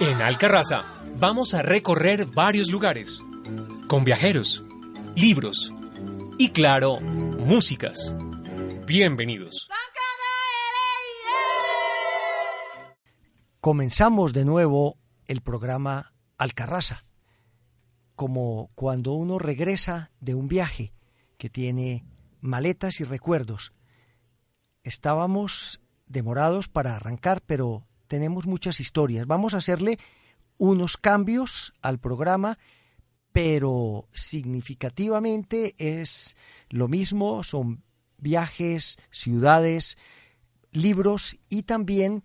En Alcarraza vamos a recorrer varios lugares con viajeros, libros y claro, músicas. Bienvenidos. Comenzamos de nuevo el programa Alcarraza, como cuando uno regresa de un viaje que tiene maletas y recuerdos. Estábamos demorados para arrancar, pero tenemos muchas historias. Vamos a hacerle unos cambios al programa, pero significativamente es lo mismo, son viajes, ciudades, libros y también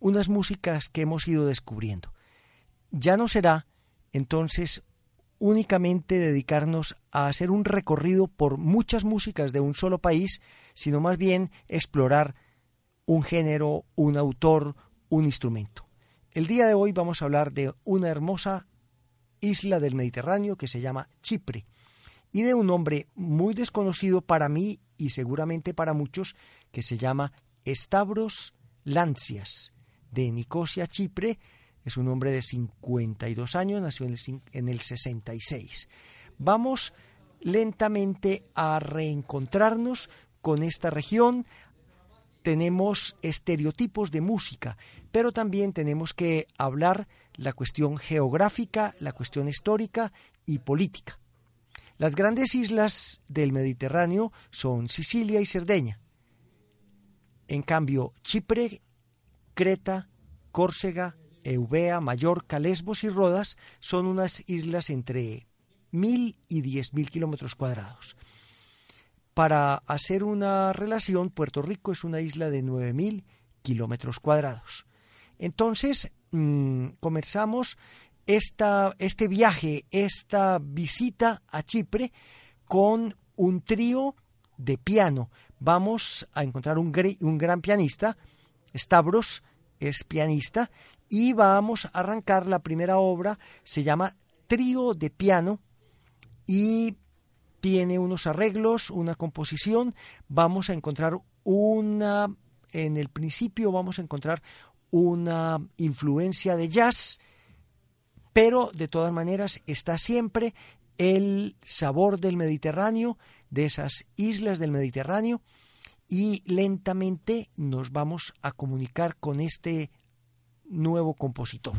unas músicas que hemos ido descubriendo. Ya no será entonces únicamente dedicarnos a hacer un recorrido por muchas músicas de un solo país, sino más bien explorar un género, un autor, un instrumento. El día de hoy vamos a hablar de una hermosa isla del Mediterráneo que se llama Chipre y de un hombre muy desconocido para mí y seguramente para muchos que se llama Stavros Lancias de Nicosia, Chipre. Es un hombre de 52 años, nació en el, en el 66. Vamos lentamente a reencontrarnos con esta región, tenemos estereotipos de música, pero también tenemos que hablar la cuestión geográfica, la cuestión histórica y política. Las grandes islas del Mediterráneo son Sicilia y Cerdeña. En cambio, Chipre, Creta, Córcega, Eubea, Mallorca, Lesbos y Rodas son unas islas entre mil y diez mil kilómetros cuadrados. Para hacer una relación, Puerto Rico es una isla de 9.000 kilómetros cuadrados. Entonces, mm, comenzamos esta, este viaje, esta visita a Chipre con un trío de piano. Vamos a encontrar un, un gran pianista, Stavros es pianista, y vamos a arrancar la primera obra, se llama Trío de Piano, y tiene unos arreglos, una composición, vamos a encontrar una, en el principio vamos a encontrar una influencia de jazz, pero de todas maneras está siempre el sabor del Mediterráneo, de esas islas del Mediterráneo, y lentamente nos vamos a comunicar con este nuevo compositor.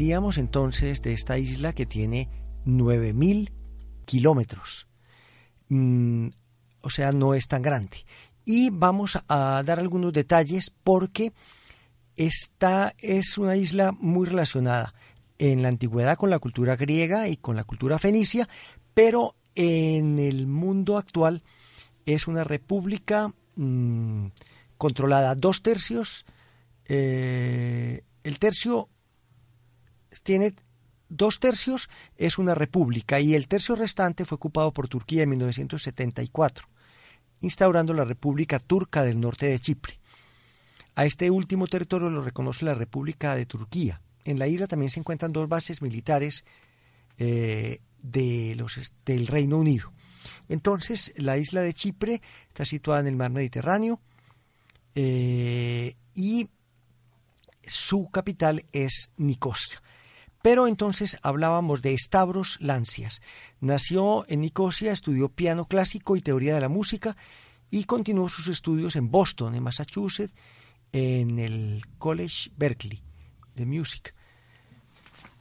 Decíamos entonces de esta isla que tiene 9.000 kilómetros. Mm, o sea, no es tan grande. Y vamos a dar algunos detalles porque esta es una isla muy relacionada en la antigüedad con la cultura griega y con la cultura fenicia, pero en el mundo actual es una república mm, controlada dos tercios. Eh, el tercio tiene dos tercios es una república y el tercio restante fue ocupado por Turquía en 1974, instaurando la República Turca del Norte de Chipre. A este último territorio lo reconoce la República de Turquía. En la isla también se encuentran dos bases militares eh, de los, del Reino Unido. Entonces, la isla de Chipre está situada en el mar Mediterráneo eh, y su capital es Nicosia. Pero entonces hablábamos de Stavros Lancias. Nació en Nicosia, estudió piano clásico y teoría de la música y continuó sus estudios en Boston, en Massachusetts, en el College Berkeley de Music,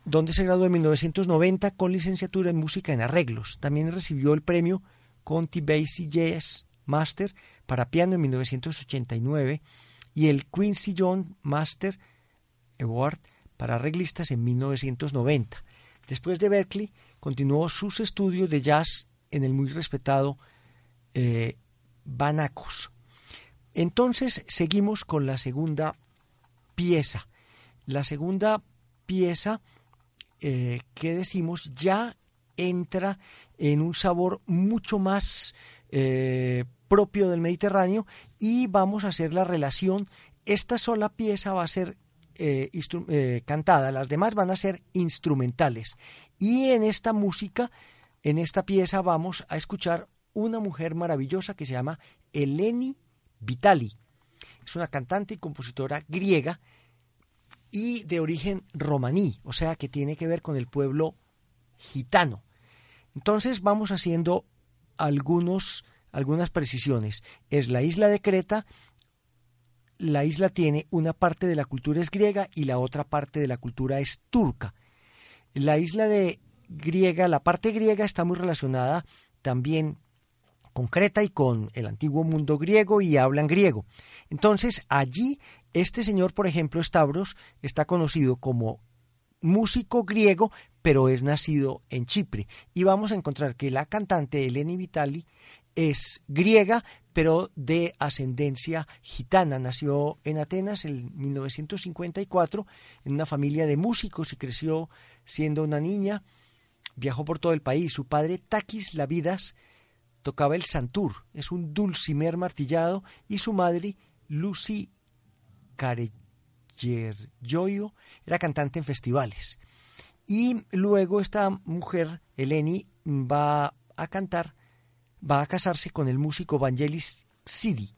donde se graduó en 1990 con licenciatura en música en arreglos. También recibió el premio Conti Basie Jazz Master para piano en 1989 y el Quincy John Master Award para arreglistas en 1990. Después de Berkeley, continuó sus estudios de jazz en el muy respetado eh, Banacos. Entonces seguimos con la segunda pieza. La segunda pieza eh, que decimos ya entra en un sabor mucho más eh, propio del Mediterráneo y vamos a hacer la relación. Esta sola pieza va a ser eh, eh, cantada, las demás van a ser instrumentales. Y en esta música, en esta pieza, vamos a escuchar una mujer maravillosa que se llama Eleni Vitali. Es una cantante y compositora griega y de origen romaní, o sea que tiene que ver con el pueblo gitano. Entonces vamos haciendo algunos, algunas precisiones. Es la isla de Creta la isla tiene una parte de la cultura es griega y la otra parte de la cultura es turca. La isla de griega, la parte griega está muy relacionada también con Creta y con el antiguo mundo griego y hablan griego. Entonces, allí, este señor, por ejemplo, Stavros, está conocido como músico griego, pero es nacido en Chipre. Y vamos a encontrar que la cantante Eleni Vitali es griega, pero de ascendencia gitana. Nació en Atenas en 1954 en una familia de músicos y creció siendo una niña. Viajó por todo el país. Su padre, Takis Lavidas, tocaba el santur, es un dulcimer martillado, y su madre, Lucy Careyerjoyo, era cantante en festivales. Y luego esta mujer, Eleni, va a cantar va a casarse con el músico Vangelis Sidi.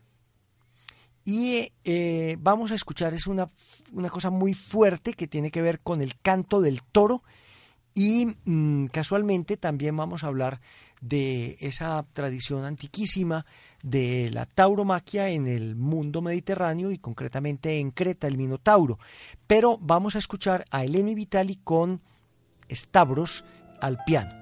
Y eh, vamos a escuchar, es una, una, cosa muy fuerte que tiene que ver con el canto del toro y mm, casualmente también vamos a hablar de esa tradición antiquísima de la tauromaquia en el mundo mediterráneo y concretamente en Creta, el Minotauro. Pero vamos a escuchar a Eleni Vitali con Stavros al piano.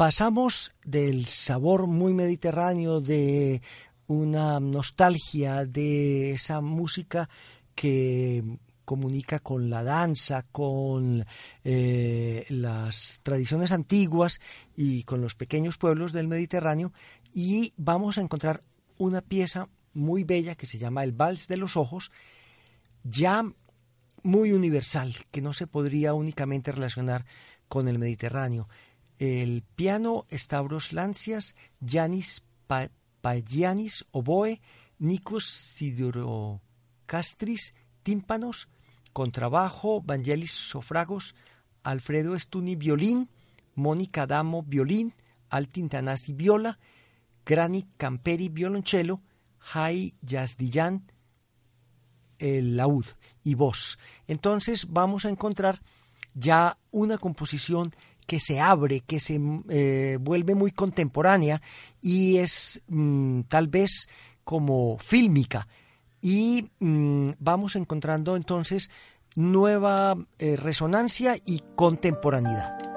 Pasamos del sabor muy mediterráneo de una nostalgia de esa música que comunica con la danza, con eh, las tradiciones antiguas y con los pequeños pueblos del Mediterráneo y vamos a encontrar una pieza muy bella que se llama El Vals de los Ojos, ya muy universal, que no se podría únicamente relacionar con el Mediterráneo. El piano Stavros Lancias, Yanis Pagianis oboe, Nikos Sidorocastris tímpanos, contrabajo, Vangelis Sofragos, Alfredo Estuni violín, Mónica Damo violín, Altin Tanasi viola, Grani Camperi violonchelo, Jai Yazdillan el laúd y voz. Entonces vamos a encontrar ya una composición que se abre, que se eh, vuelve muy contemporánea y es mm, tal vez como fílmica. Y mm, vamos encontrando entonces nueva eh, resonancia y contemporaneidad.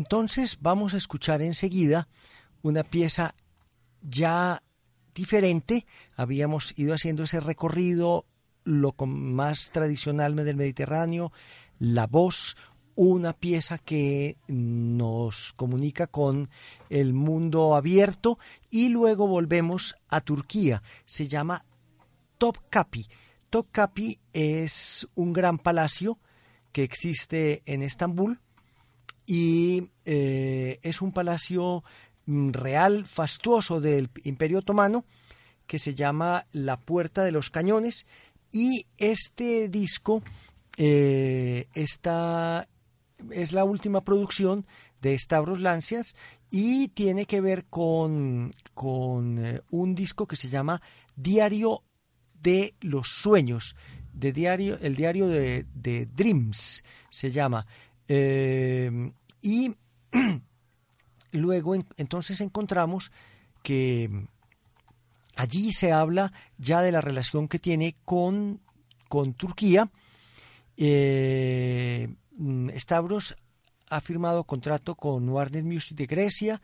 Entonces vamos a escuchar enseguida una pieza ya diferente. Habíamos ido haciendo ese recorrido, lo más tradicional del Mediterráneo, la voz, una pieza que nos comunica con el mundo abierto y luego volvemos a Turquía. Se llama Topkapi. Topkapi es un gran palacio que existe en Estambul y eh, es un palacio mm, real fastuoso del Imperio Otomano que se llama La Puerta de los Cañones y este disco eh, está es la última producción de Stavros Lancias y tiene que ver con, con eh, un disco que se llama Diario de los Sueños, de diario, el diario de, Dreams se llama. Y luego entonces encontramos que allí se habla ya de la relación que tiene con, con Turquía. Eh, Mm, Stavros ha firmado contrato con Warner Music de Grecia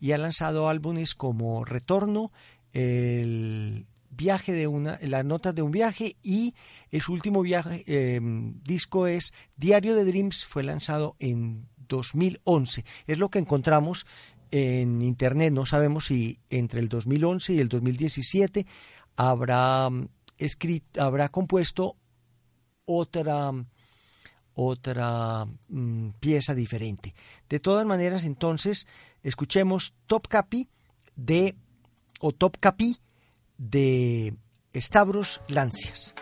y ha lanzado álbumes como Retorno, el viaje de una, las notas de un viaje y su último viaje, em, disco es Diario de Dreams, fue lanzado en 2011. Es lo que encontramos en internet. No sabemos si entre el 2011 y el 2017 habrá mm, escrito, habrá compuesto otra otra mm, pieza diferente. De todas maneras, entonces, escuchemos Top Capi de, o Top Capi de Stavros Lancias.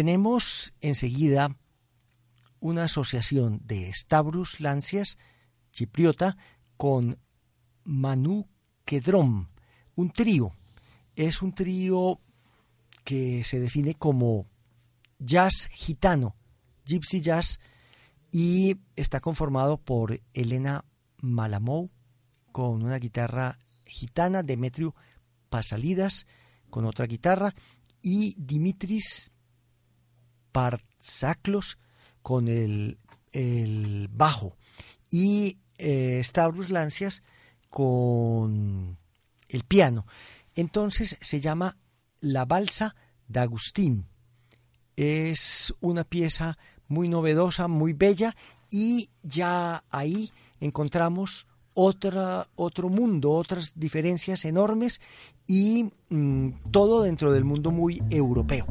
Tenemos enseguida una asociación de Stavros Lancias, chipriota, con Manu Kedrom, un trío. Es un trío que se define como jazz gitano, gypsy jazz, y está conformado por Elena Malamou con una guitarra gitana, Demetrio Pasalidas con otra guitarra y Dimitris Partsaklos con el, bajo y eh, Stavros Lancias con el piano. Entonces se llama La Balsa de Agustín. Es una pieza muy novedosa, muy bella y ya ahí encontramos otra, otro mundo, otras diferencias enormes y mm, todo dentro del mundo muy europeo.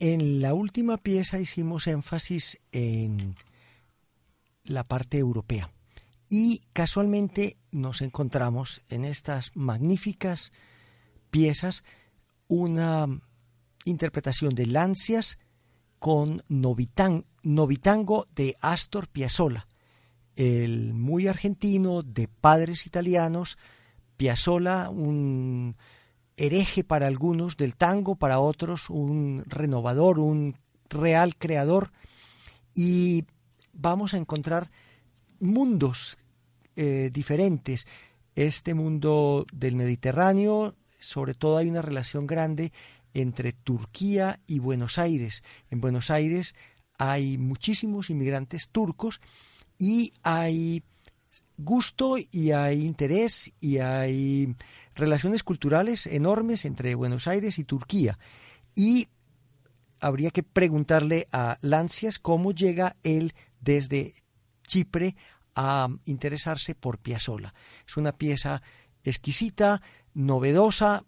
En la última pieza hicimos énfasis en la parte europea. Y casualmente nos encontramos en estas magníficas piezas una interpretación de Lancias con Novitango de Astor Piazzolla, el muy argentino de padres italianos, Piazzolla, un hereje para algunos del tango, para otros un renovador, un real creador, y vamos a encontrar mundos eh, diferentes. Este mundo del Mediterráneo, sobre todo hay una relación grande entre Turquía y Buenos Aires. En Buenos Aires hay muchísimos inmigrantes turcos y hay gusto y hay interés y hay relaciones culturales enormes entre Buenos Aires y Turquía. Y habría que preguntarle a Lancias cómo llega él desde Chipre a interesarse por Piazzolla. Es una pieza exquisita, novedosa,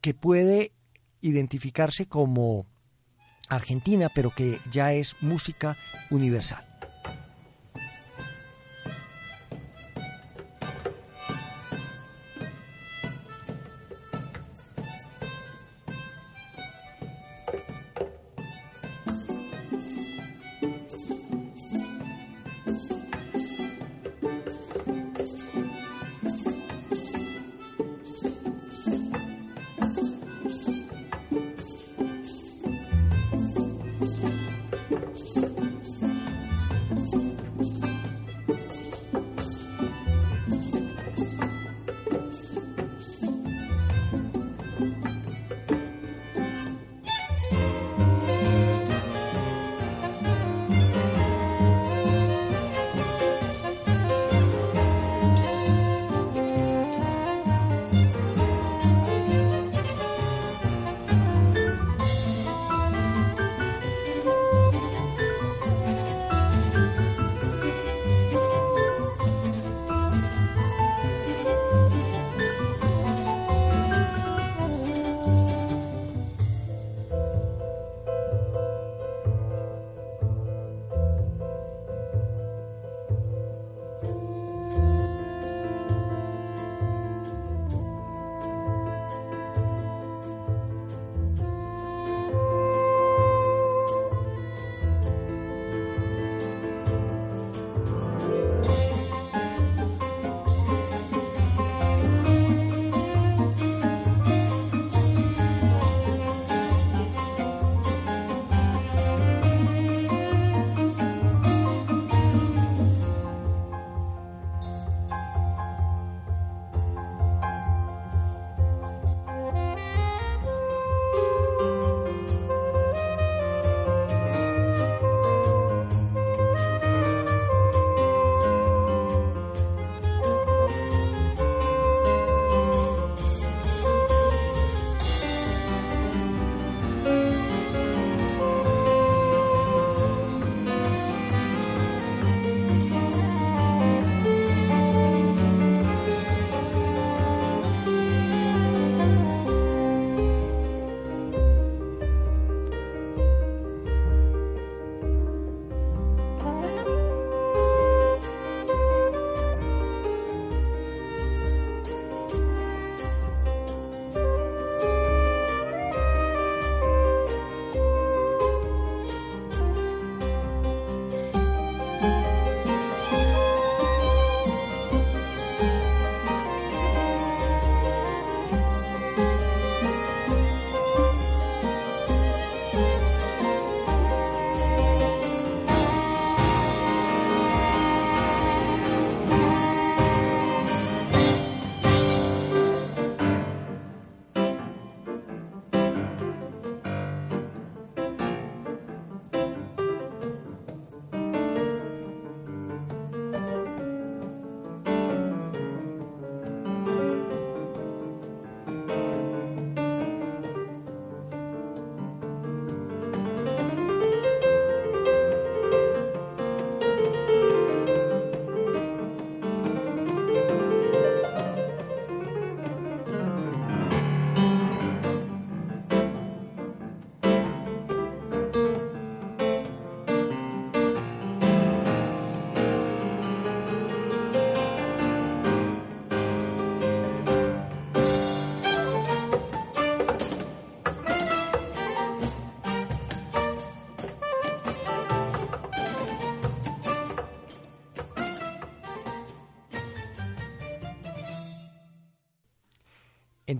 que puede identificarse como argentina, pero que ya es música universal.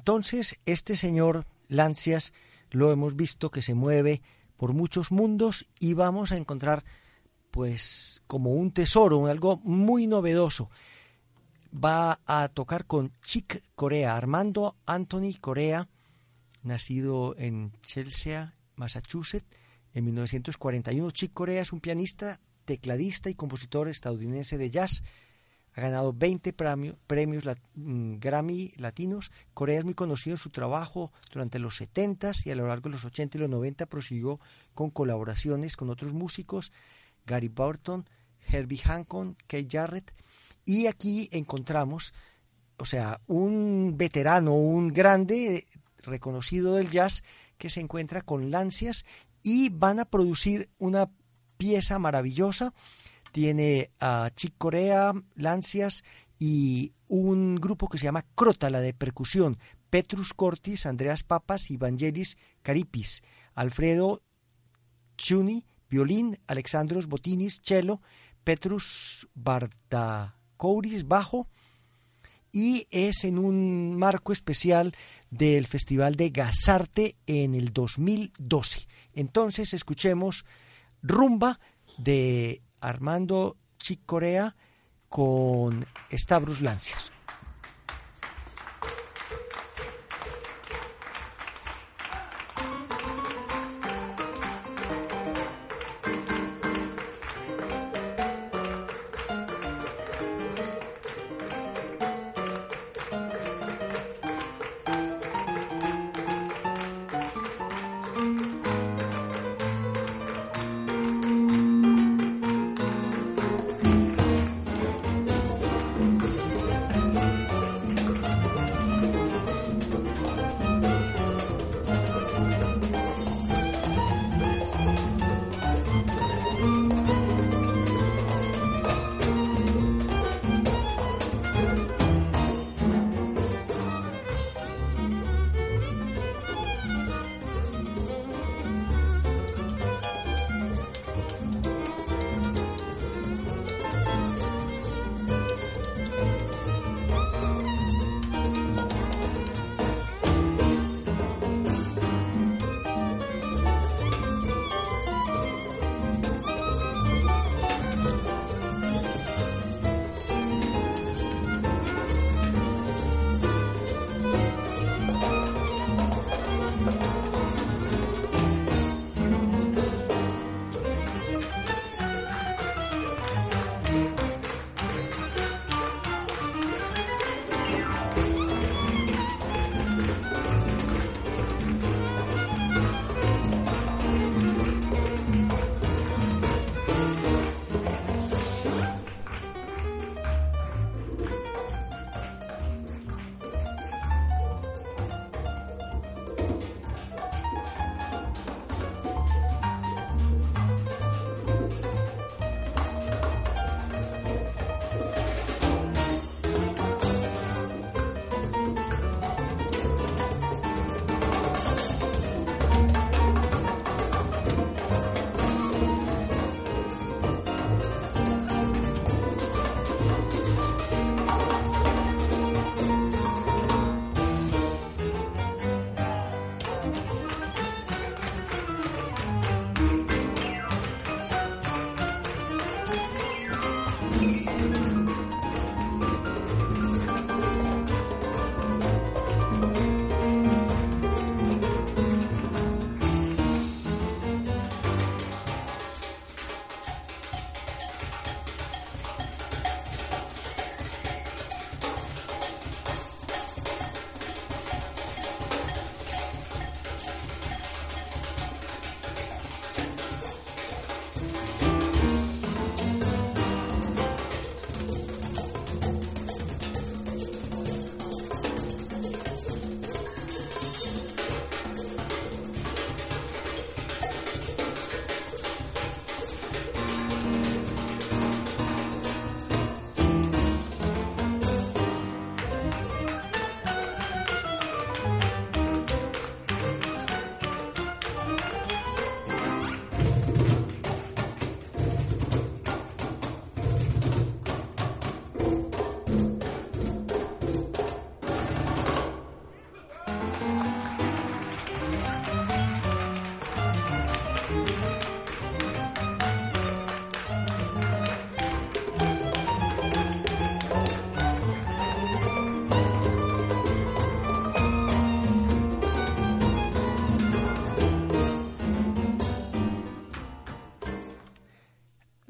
Entonces, este señor Lancias lo hemos visto que se mueve por muchos mundos y vamos a encontrar pues como un tesoro, algo muy novedoso. Va a tocar con Chick Corea, Armando Anthony Corea, nacido en Chelsea, Massachusetts, en 1941. Chick Corea es un pianista, tecladista y compositor estadounidense de jazz ha ganado 20 premios mm, Grammy latinos. Corea es muy conocido en su trabajo durante los 70 y a lo largo de los 80 y los 90 prosiguió con colaboraciones con otros músicos, Gary Burton, Herbie Hancock, Kate Jarrett. Y aquí encontramos, o sea, un veterano, un grande reconocido del jazz que se encuentra con Lancias y van a producir una pieza maravillosa tiene a Chick Corea, Lancias y un grupo que se llama Crota, la de percusión, Petrus Cortis, Andreas Papas y Vangelis Caripis, Alfredo Chuni, violín, Alexandros Botinis, cello, Petrus Bardakouris, bajo, y es en un marco especial del Festival de Gazarte en el 2012. Entonces escuchemos Rumba de Armando Chicorea con Stavros Lancias.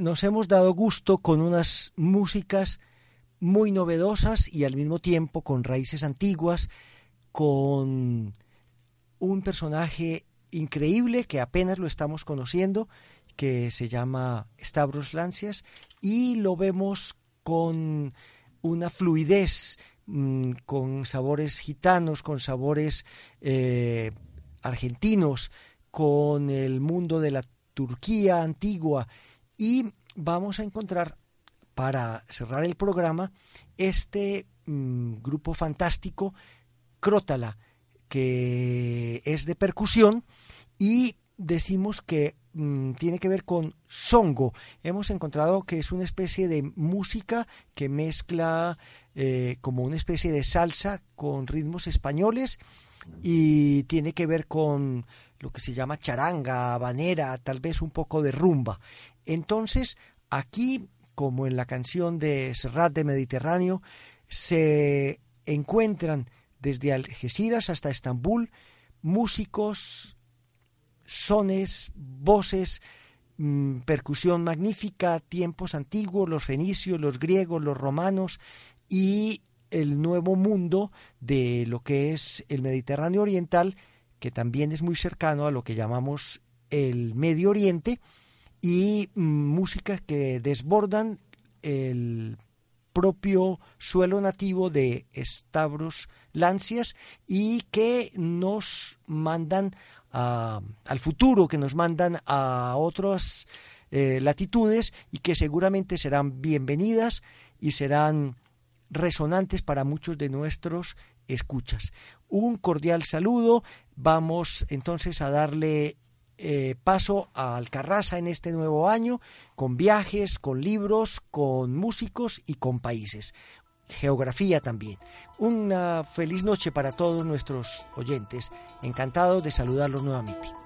Nos hemos dado gusto con unas músicas muy novedosas y al mismo tiempo con raíces antiguas, con un personaje increíble que apenas lo estamos conociendo, que se llama Stavros Lancias, y lo vemos con una fluidez, mm, con sabores gitanos, con sabores eh, argentinos, con el mundo de la Turquía antigua, y vamos a encontrar para cerrar el programa este mm, grupo fantástico Crótala, que es de percusión y decimos que mm, tiene que ver con songo. Hemos encontrado que es una especie de música que mezcla eh, como una especie de salsa con ritmos españoles y tiene que ver con lo que se llama charanga, habanera, tal vez un poco de rumba. Entonces, aquí como en la canción de Serrat de Mediterráneo, se encuentran desde Algeciras hasta Estambul músicos, sones, voces, mm, percusión magnífica, tiempos antiguos, los fenicios, los griegos, los romanos y el nuevo mundo de lo que es el Mediterráneo Oriental, que también es muy cercano a lo que llamamos el Medio Oriente, y mm, músicas que desbordan el propio suelo nativo de Stavros Lancias y que nos mandan al futuro, que nos mandan a otras eh, latitudes y que seguramente serán bienvenidas y serán resonantes para muchos de nuestros escuchas. Un cordial saludo. Vamos entonces a darle eh, paso a Alcarrasa en este nuevo año, con viajes, con libros, con músicos y con países. Geografía también. Una feliz noche para todos nuestros oyentes. Encantado de saludarlos nuevamente.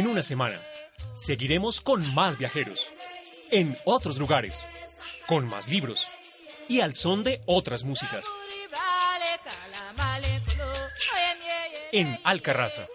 En una semana, seguiremos con más viajeros, en otros lugares, con más libros y al son de otras músicas. En Alcarraza